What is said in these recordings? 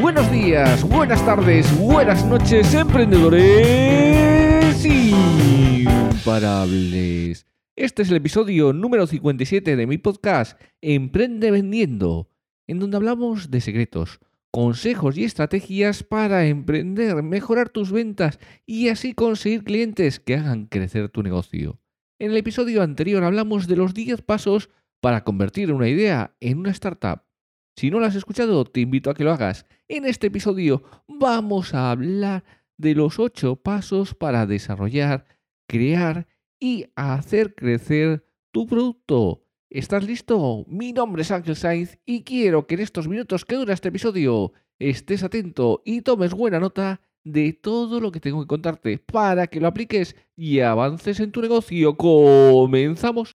buenos días, buenas tardes, buenas noches, emprendedores imparables. Este es el episodio número 57 de mi podcast Emprende Vendiendo, en donde hablamos de secretos, consejos y estrategias para emprender, mejorar tus ventas y así conseguir clientes que hagan crecer tu negocio. En el episodio anterior hablamos de los 10 pasos para convertir una idea en una startup. Si no lo has escuchado, te invito a que lo hagas. En este episodio vamos a hablar de los 8 pasos para desarrollar, crear y hacer crecer tu producto. ¿Estás listo? Mi nombre es Ángel Sainz y quiero que en estos minutos que dura este episodio estés atento y tomes buena nota de todo lo que tengo que contarte para que lo apliques y avances en tu negocio. ¡Comenzamos!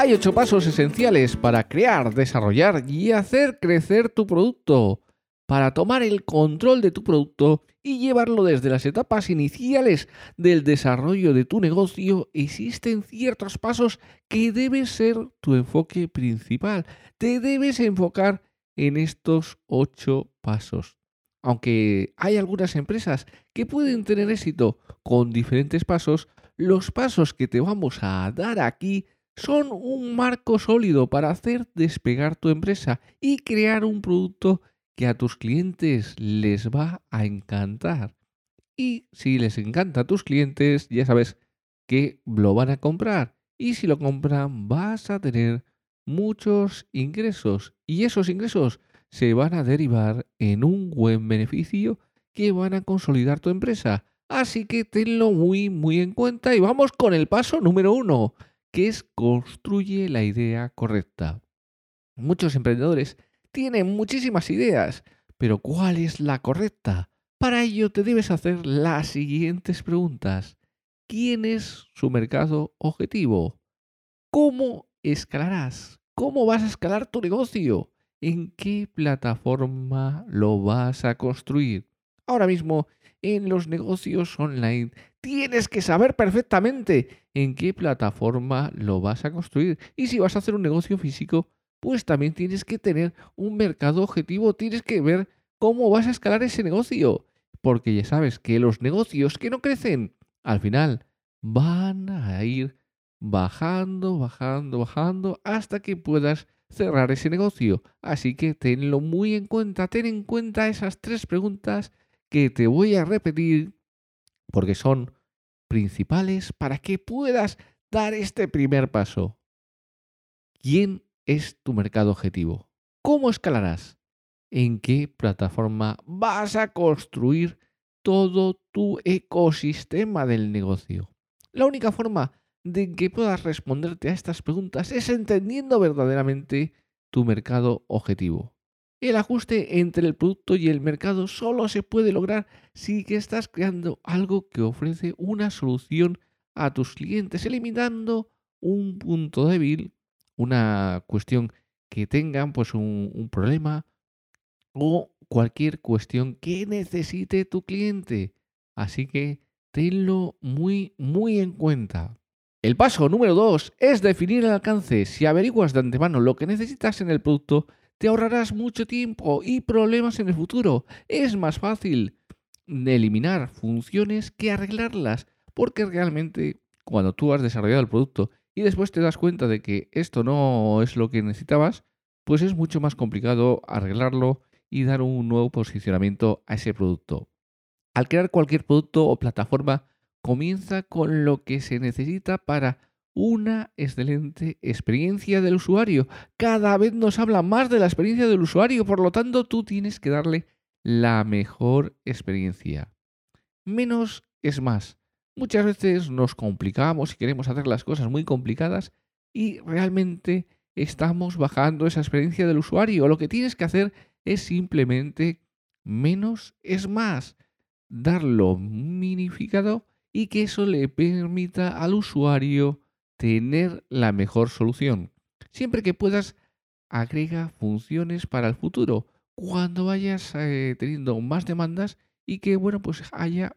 Hay ocho pasos esenciales para crear, desarrollar y hacer crecer tu producto. Para tomar el control de tu producto y llevarlo desde las etapas iniciales del desarrollo de tu negocio, existen ciertos pasos que deben ser tu enfoque principal. Te debes enfocar en estos ocho pasos. Aunque hay algunas empresas que pueden tener éxito con diferentes pasos, los pasos que te vamos a dar aquí son un marco sólido para hacer despegar tu empresa y crear un producto que a tus clientes les va a encantar. Y si les encanta a tus clientes, ya sabes que lo van a comprar. Y si lo compran, vas a tener muchos ingresos y esos ingresos se van a derivar en un buen beneficio que van a consolidar tu empresa. Así que tenlo muy, muy en cuenta y vamos con el paso número uno, que es construye la idea correcta. Muchos emprendedores tienen muchísimas ideas, pero ¿cuál es la correcta? Para ello te debes hacer las siguientes preguntas. ¿Quién es su mercado objetivo? ¿Cómo escalarás? ¿Cómo vas a escalar tu negocio? ¿En qué plataforma lo vas a construir? Ahora mismo, en los negocios online, tienes que saber perfectamente en qué plataforma lo vas a construir. Y si vas a hacer un negocio físico, pues también tienes que tener un mercado objetivo, tienes que ver cómo vas a escalar ese negocio. Porque ya sabes que los negocios que no crecen, al final van a ir bajando, bajando, bajando hasta que puedas cerrar ese negocio. Así que tenlo muy en cuenta, ten en cuenta esas tres preguntas que te voy a repetir porque son principales para que puedas dar este primer paso. ¿Quién es tu mercado objetivo? ¿Cómo escalarás? ¿En qué plataforma vas a construir todo tu ecosistema del negocio? La única forma de que puedas responderte a estas preguntas es entendiendo verdaderamente tu mercado objetivo. El ajuste entre el producto y el mercado solo se puede lograr si estás creando algo que ofrece una solución a tus clientes, eliminando un punto débil, una cuestión que tengan pues un, un problema o cualquier cuestión que necesite tu cliente. Así que tenlo muy, muy en cuenta. El paso número 2 es definir el alcance. Si averiguas de antemano lo que necesitas en el producto, te ahorrarás mucho tiempo y problemas en el futuro. Es más fácil eliminar funciones que arreglarlas, porque realmente cuando tú has desarrollado el producto y después te das cuenta de que esto no es lo que necesitabas, pues es mucho más complicado arreglarlo y dar un nuevo posicionamiento a ese producto. Al crear cualquier producto o plataforma, comienza con lo que se necesita para una excelente experiencia del usuario. Cada vez nos habla más de la experiencia del usuario, por lo tanto tú tienes que darle la mejor experiencia. Menos es más. Muchas veces nos complicamos y queremos hacer las cosas muy complicadas y realmente estamos bajando esa experiencia del usuario. Lo que tienes que hacer es simplemente menos es más. Darlo minificado y que eso le permita al usuario tener la mejor solución. Siempre que puedas, agrega funciones para el futuro. Cuando vayas eh, teniendo más demandas y que, bueno, pues haya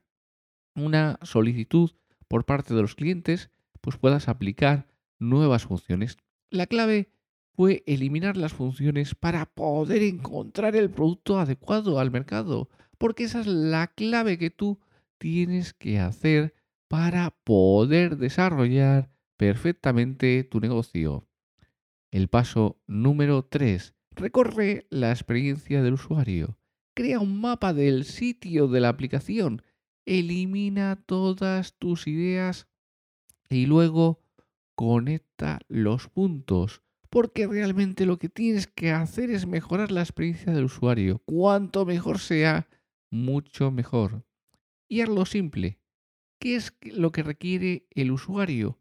una solicitud por parte de los clientes, pues puedas aplicar nuevas funciones. La clave fue eliminar las funciones para poder encontrar el producto adecuado al mercado, porque esa es la clave que tú tienes que hacer para poder desarrollar perfectamente tu negocio. El paso número 3. Recorre la experiencia del usuario. Crea un mapa del sitio de la aplicación. Elimina todas tus ideas y luego conecta los puntos. Porque realmente lo que tienes que hacer es mejorar la experiencia del usuario. Cuanto mejor sea, mucho mejor. Y hazlo simple. ¿Qué es lo que requiere el usuario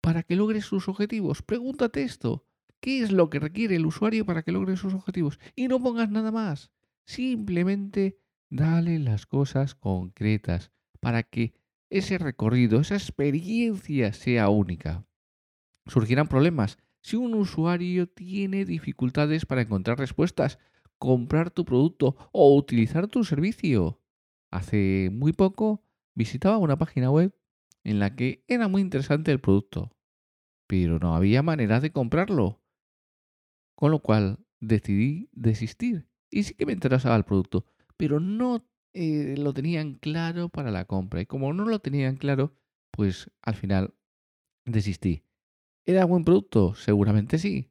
para que logre sus objetivos? Pregúntate esto. ¿Qué es lo que requiere el usuario para que logre sus objetivos? Y no pongas nada más. Simplemente dale las cosas concretas para que ese recorrido, esa experiencia sea única. Surgirán problemas si un usuario tiene dificultades para encontrar respuestas, comprar tu producto o utilizar tu servicio. Hace muy poco visitaba una página web en la que era muy interesante el producto, pero no había manera de comprarlo. Con lo cual decidí desistir. Y sí que me interesaba el producto, pero no eh, lo tenían claro para la compra. Y como no lo tenían claro, pues al final desistí. ¿Era buen producto? Seguramente sí.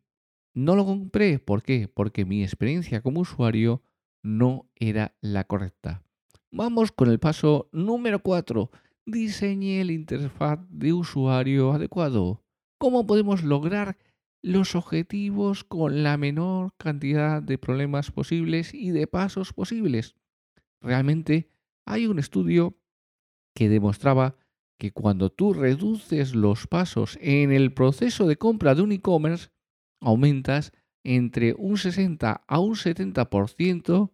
No lo compré. ¿Por qué? Porque mi experiencia como usuario no era la correcta. Vamos con el paso número 4. Diseñe el interfaz de usuario adecuado. ¿Cómo podemos lograr los objetivos con la menor cantidad de problemas posibles y de pasos posibles? Realmente hay un estudio que demostraba que cuando tú reduces los pasos en el proceso de compra de un e-commerce, aumentas entre un 60 a un 70%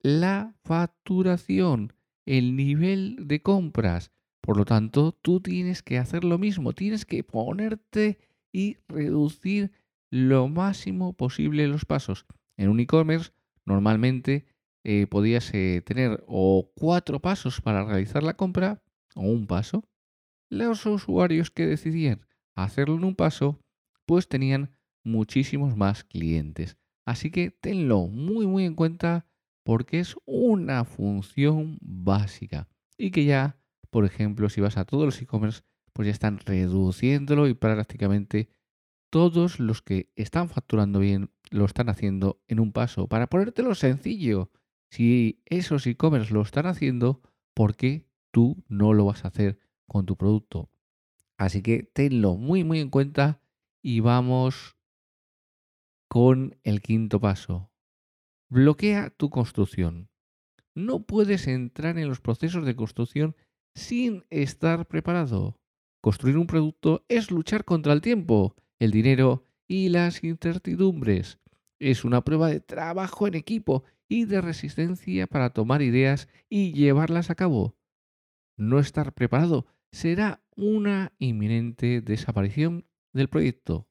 la facturación, el nivel de compras. Por lo tanto, tú tienes que hacer lo mismo, tienes que ponerte y reducir lo máximo posible los pasos. En un e-commerce normalmente eh, podías eh, tener o cuatro pasos para realizar la compra o un paso. Los usuarios que decidían hacerlo en un paso, pues tenían muchísimos más clientes. Así que tenlo muy muy en cuenta porque es una función básica y que ya, por ejemplo, si vas a todos los e-commerce, pues ya están reduciéndolo y prácticamente todos los que están facturando bien lo están haciendo en un paso. Para ponértelo sencillo, si esos e-commerce lo están haciendo, ¿por qué tú no lo vas a hacer con tu producto? Así que tenlo muy muy en cuenta y vamos con el quinto paso. Bloquea tu construcción. No puedes entrar en los procesos de construcción sin estar preparado. Construir un producto es luchar contra el tiempo, el dinero y las incertidumbres. Es una prueba de trabajo en equipo y de resistencia para tomar ideas y llevarlas a cabo. No estar preparado será una inminente desaparición del proyecto.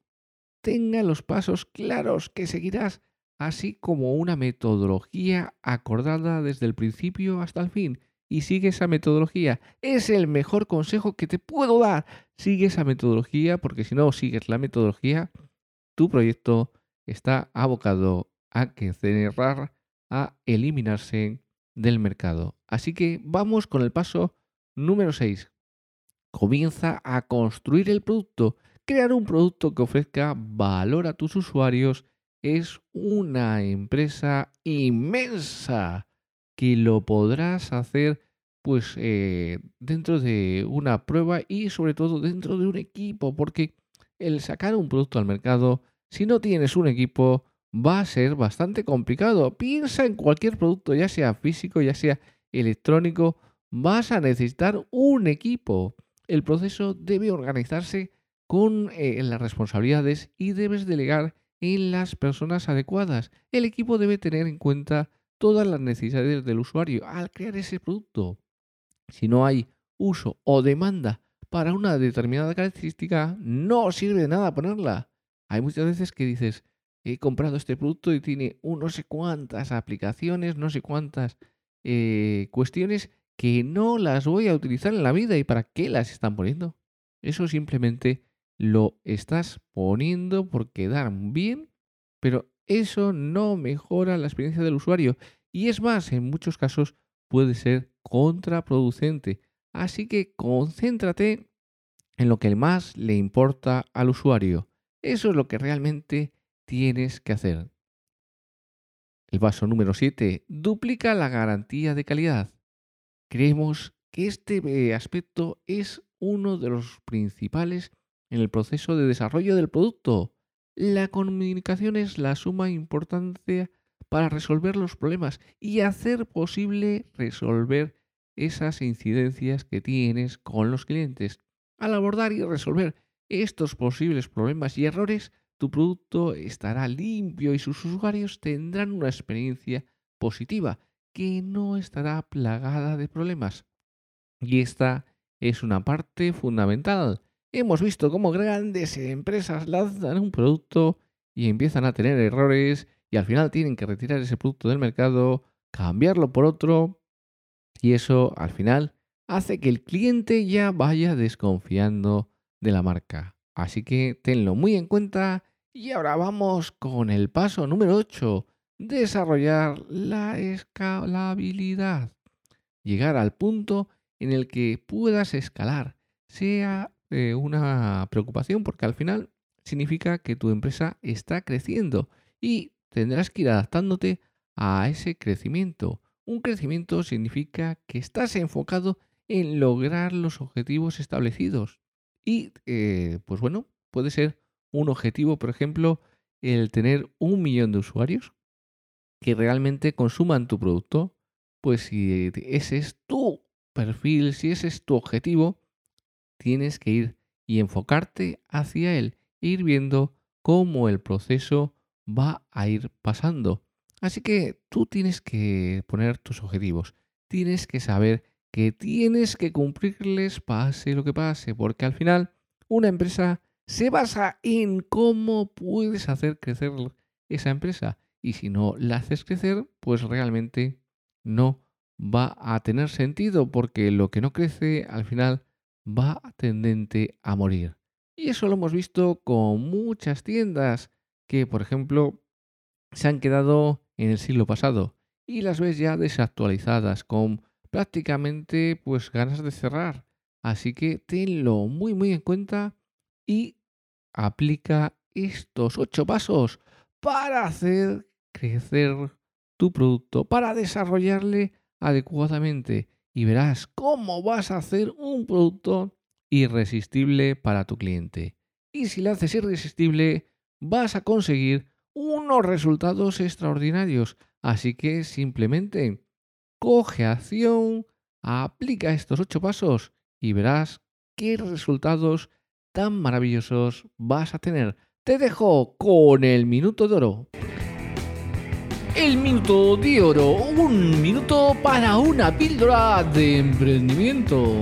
Tenga los pasos claros que seguirás así como una metodología acordada desde el principio hasta el fin y sigue esa metodología. Es el mejor consejo que te puedo dar. Sigue esa metodología porque si no sigues la metodología, tu proyecto está abocado a que cerrar, a eliminarse del mercado. Así que vamos con el paso número 6. Comienza a construir el producto. Crear un producto que ofrezca valor a tus usuarios es una empresa inmensa que lo podrás hacer pues eh, dentro de una prueba y sobre todo dentro de un equipo porque el sacar un producto al mercado si no tienes un equipo va a ser bastante complicado. Piensa en cualquier producto, ya sea físico, ya sea electrónico, vas a necesitar un equipo. El proceso debe organizarse con eh, las responsabilidades y debes delegar en las personas adecuadas. El equipo debe tener en cuenta todas las necesidades del usuario al crear ese producto. Si no hay uso o demanda para una determinada característica, no sirve de nada ponerla. Hay muchas veces que dices, he comprado este producto y tiene no sé cuántas aplicaciones, no sé cuántas eh, cuestiones que no las voy a utilizar en la vida y para qué las están poniendo. Eso simplemente lo estás poniendo por quedar bien, pero eso no mejora la experiencia del usuario y es más, en muchos casos puede ser contraproducente. Así que concéntrate en lo que más le importa al usuario. Eso es lo que realmente tienes que hacer. El paso número 7. Duplica la garantía de calidad. Creemos que este aspecto es uno de los principales en el proceso de desarrollo del producto. La comunicación es la suma importancia para resolver los problemas y hacer posible resolver esas incidencias que tienes con los clientes. Al abordar y resolver estos posibles problemas y errores, tu producto estará limpio y sus usuarios tendrán una experiencia positiva que no estará plagada de problemas. Y esta es una parte fundamental Hemos visto cómo grandes empresas lanzan un producto y empiezan a tener errores y al final tienen que retirar ese producto del mercado, cambiarlo por otro y eso al final hace que el cliente ya vaya desconfiando de la marca. Así que tenlo muy en cuenta y ahora vamos con el paso número 8, desarrollar la escalabilidad. Llegar al punto en el que puedas escalar, sea eh, una preocupación porque al final significa que tu empresa está creciendo y tendrás que ir adaptándote a ese crecimiento. Un crecimiento significa que estás enfocado en lograr los objetivos establecidos. Y, eh, pues bueno, puede ser un objetivo, por ejemplo, el tener un millón de usuarios que realmente consuman tu producto. Pues si ese es tu perfil, si ese es tu objetivo, tienes que ir y enfocarte hacia él e ir viendo cómo el proceso va a ir pasando. Así que tú tienes que poner tus objetivos, tienes que saber que tienes que cumplirles pase lo que pase, porque al final una empresa se basa en cómo puedes hacer crecer esa empresa. Y si no la haces crecer, pues realmente no va a tener sentido, porque lo que no crece al final va tendente a morir. Y eso lo hemos visto con muchas tiendas que, por ejemplo, se han quedado en el siglo pasado y las ves ya desactualizadas con prácticamente pues ganas de cerrar. Así que tenlo muy muy en cuenta y aplica estos ocho pasos para hacer crecer tu producto, para desarrollarle adecuadamente y verás cómo vas a hacer un producto irresistible para tu cliente. Y si lo haces irresistible, vas a conseguir unos resultados extraordinarios. Así que simplemente coge acción, aplica estos ocho pasos y verás qué resultados tan maravillosos vas a tener. Te dejo con el minuto de oro. El minuto de oro, un minuto para una píldora de emprendimiento.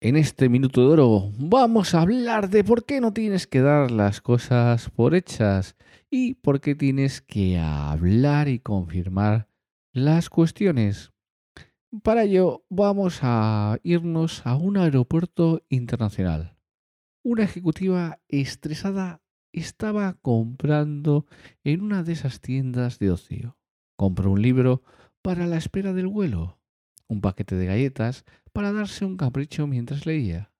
En este minuto de oro vamos a hablar de por qué no tienes que dar las cosas por hechas y por qué tienes que hablar y confirmar las cuestiones. Para ello vamos a irnos a un aeropuerto internacional. Una ejecutiva estresada estaba comprando en una de esas tiendas de ocio. Compró un libro para la espera del vuelo, un paquete de galletas para darse un capricho mientras leía.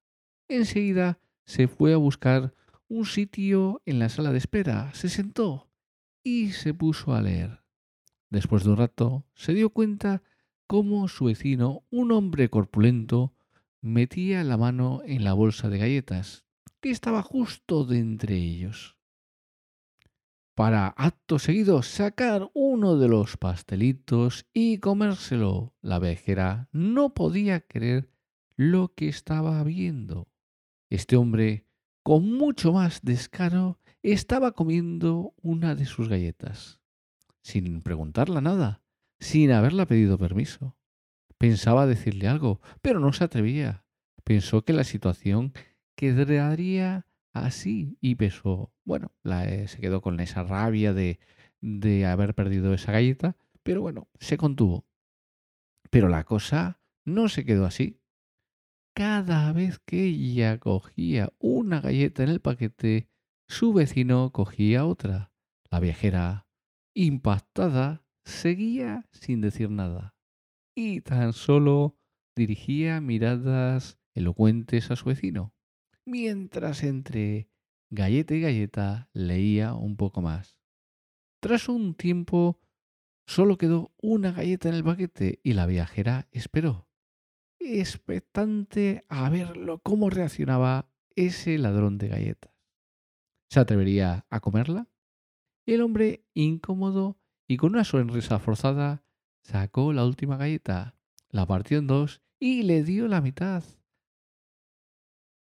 Enseguida se fue a buscar un sitio en la sala de espera, se sentó y se puso a leer. Después de un rato se dio cuenta cómo su vecino, un hombre corpulento, metía la mano en la bolsa de galletas, que estaba justo de entre ellos. Para acto seguido sacar uno de los pastelitos y comérselo. La vejera no podía creer lo que estaba viendo. Este hombre, con mucho más descaro, estaba comiendo una de sus galletas, sin preguntarla nada, sin haberla pedido permiso. Pensaba decirle algo, pero no se atrevía. Pensó que la situación quedaría así y pensó, bueno, la, eh, se quedó con esa rabia de, de haber perdido esa galleta, pero bueno, se contuvo. Pero la cosa no se quedó así. Cada vez que ella cogía una galleta en el paquete, su vecino cogía otra. La viajera, impactada, seguía sin decir nada y tan solo dirigía miradas elocuentes a su vecino, mientras entre galleta y galleta leía un poco más. Tras un tiempo solo quedó una galleta en el paquete y la viajera esperó, expectante a verlo cómo reaccionaba ese ladrón de galletas. ¿Se atrevería a comerla? El hombre, incómodo y con una sonrisa forzada, sacó la última galleta, la partió en dos y le dio la mitad.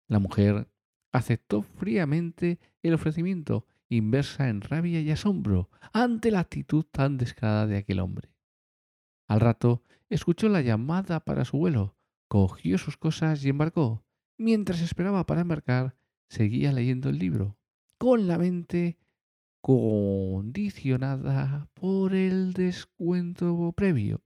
La mujer aceptó fríamente el ofrecimiento, inversa en rabia y asombro ante la actitud tan descarada de aquel hombre. Al rato escuchó la llamada para su vuelo, cogió sus cosas y embarcó. Mientras esperaba para embarcar, seguía leyendo el libro, con la mente condicionada por el descuento previo.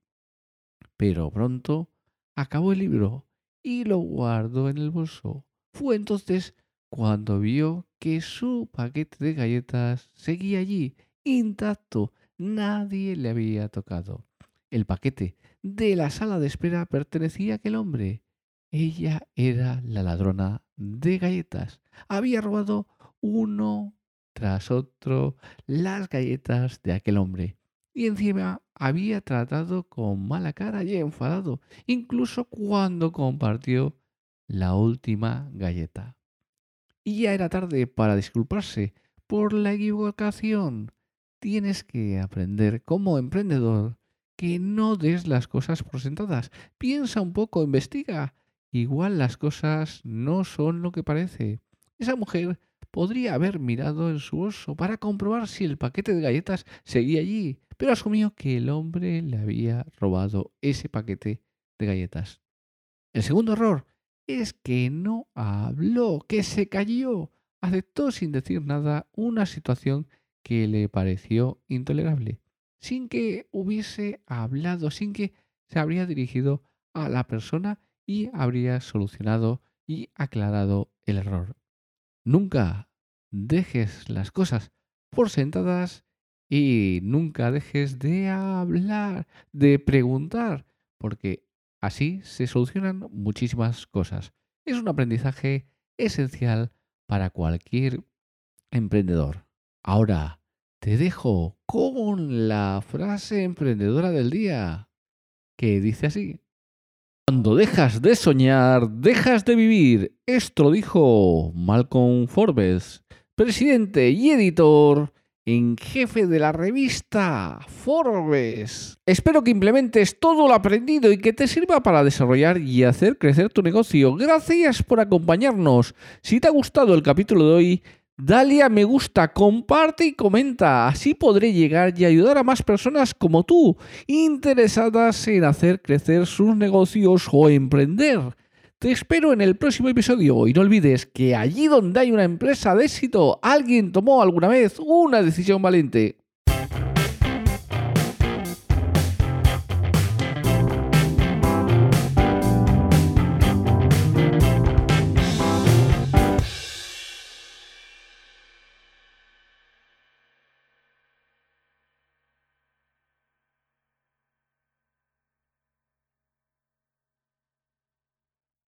Pero pronto acabó el libro y lo guardó en el bolso. Fue entonces cuando vio que su paquete de galletas seguía allí, intacto. Nadie le había tocado. El paquete de la sala de espera pertenecía a aquel hombre. Ella era la ladrona de galletas. Había robado uno tras otro las galletas de aquel hombre. Y encima había tratado con mala cara y enfadado, incluso cuando compartió la última galleta. Y ya era tarde para disculparse por la equivocación. Tienes que aprender como emprendedor que no des las cosas por sentadas. Piensa un poco, investiga. Igual las cosas no son lo que parece. Esa mujer podría haber mirado en su oso para comprobar si el paquete de galletas seguía allí, pero asumió que el hombre le había robado ese paquete de galletas. El segundo error es que no habló, que se cayó, aceptó sin decir nada una situación que le pareció intolerable, sin que hubiese hablado, sin que se habría dirigido a la persona y habría solucionado y aclarado el error. Nunca dejes las cosas por sentadas y nunca dejes de hablar, de preguntar, porque así se solucionan muchísimas cosas. Es un aprendizaje esencial para cualquier emprendedor. Ahora te dejo con la frase emprendedora del día, que dice así. Cuando dejas de soñar, dejas de vivir. Esto lo dijo Malcolm Forbes, presidente y editor en jefe de la revista Forbes. Espero que implementes todo lo aprendido y que te sirva para desarrollar y hacer crecer tu negocio. Gracias por acompañarnos. Si te ha gustado el capítulo de hoy, Dale a me gusta, comparte y comenta. Así podré llegar y ayudar a más personas como tú, interesadas en hacer crecer sus negocios o emprender. Te espero en el próximo episodio y no olvides que allí donde hay una empresa de éxito, alguien tomó alguna vez una decisión valiente.